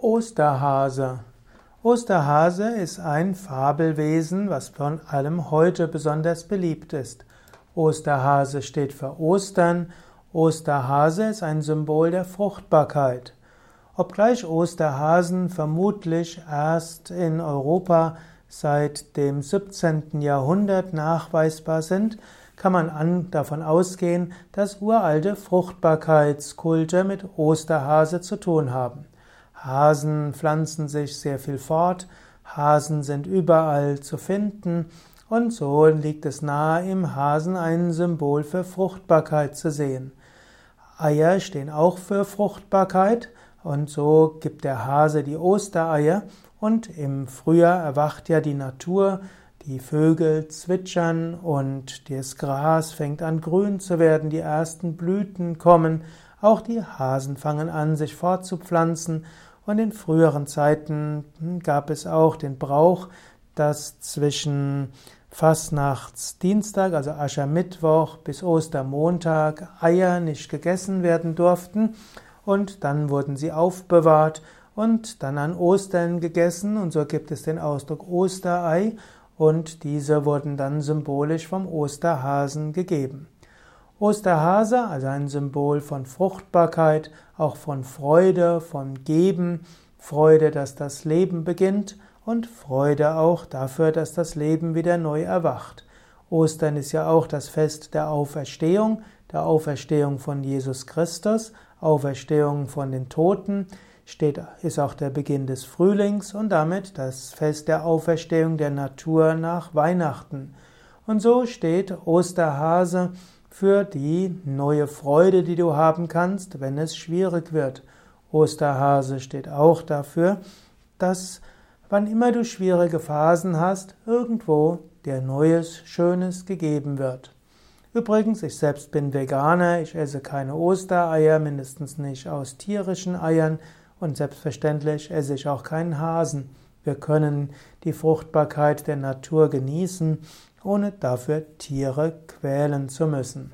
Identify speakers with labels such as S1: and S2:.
S1: Osterhase. Osterhase ist ein Fabelwesen, was von allem heute besonders beliebt ist. Osterhase steht für Ostern. Osterhase ist ein Symbol der Fruchtbarkeit. Obgleich Osterhasen vermutlich erst in Europa seit dem 17. Jahrhundert nachweisbar sind, kann man an, davon ausgehen, dass uralte Fruchtbarkeitskulte mit Osterhase zu tun haben. Hasen pflanzen sich sehr viel fort, Hasen sind überall zu finden. Und so liegt es nahe, im Hasen ein Symbol für Fruchtbarkeit zu sehen. Eier stehen auch für Fruchtbarkeit. Und so gibt der Hase die Ostereier. Und im Frühjahr erwacht ja die Natur, die Vögel zwitschern und das Gras fängt an grün zu werden, die ersten Blüten kommen, auch die Hasen fangen an, sich fortzupflanzen und in früheren Zeiten gab es auch den Brauch, dass zwischen Fastnachtsdienstag, also Aschermittwoch bis Ostermontag Eier nicht gegessen werden durften. Und dann wurden sie aufbewahrt und dann an Ostern gegessen. Und so gibt es den Ausdruck Osterei. Und diese wurden dann symbolisch vom Osterhasen gegeben. Osterhase, also ein Symbol von Fruchtbarkeit, auch von Freude, von Geben, Freude, dass das Leben beginnt und Freude auch dafür, dass das Leben wieder neu erwacht. Ostern ist ja auch das Fest der Auferstehung, der Auferstehung von Jesus Christus, Auferstehung von den Toten, steht, ist auch der Beginn des Frühlings und damit das Fest der Auferstehung der Natur nach Weihnachten. Und so steht Osterhase für die neue Freude, die du haben kannst, wenn es schwierig wird. Osterhase steht auch dafür, dass wann immer du schwierige Phasen hast, irgendwo dir Neues, Schönes gegeben wird. Übrigens, ich selbst bin Veganer, ich esse keine Ostereier, mindestens nicht aus tierischen Eiern und selbstverständlich esse ich auch keinen Hasen. Wir können die Fruchtbarkeit der Natur genießen ohne dafür Tiere quälen zu müssen.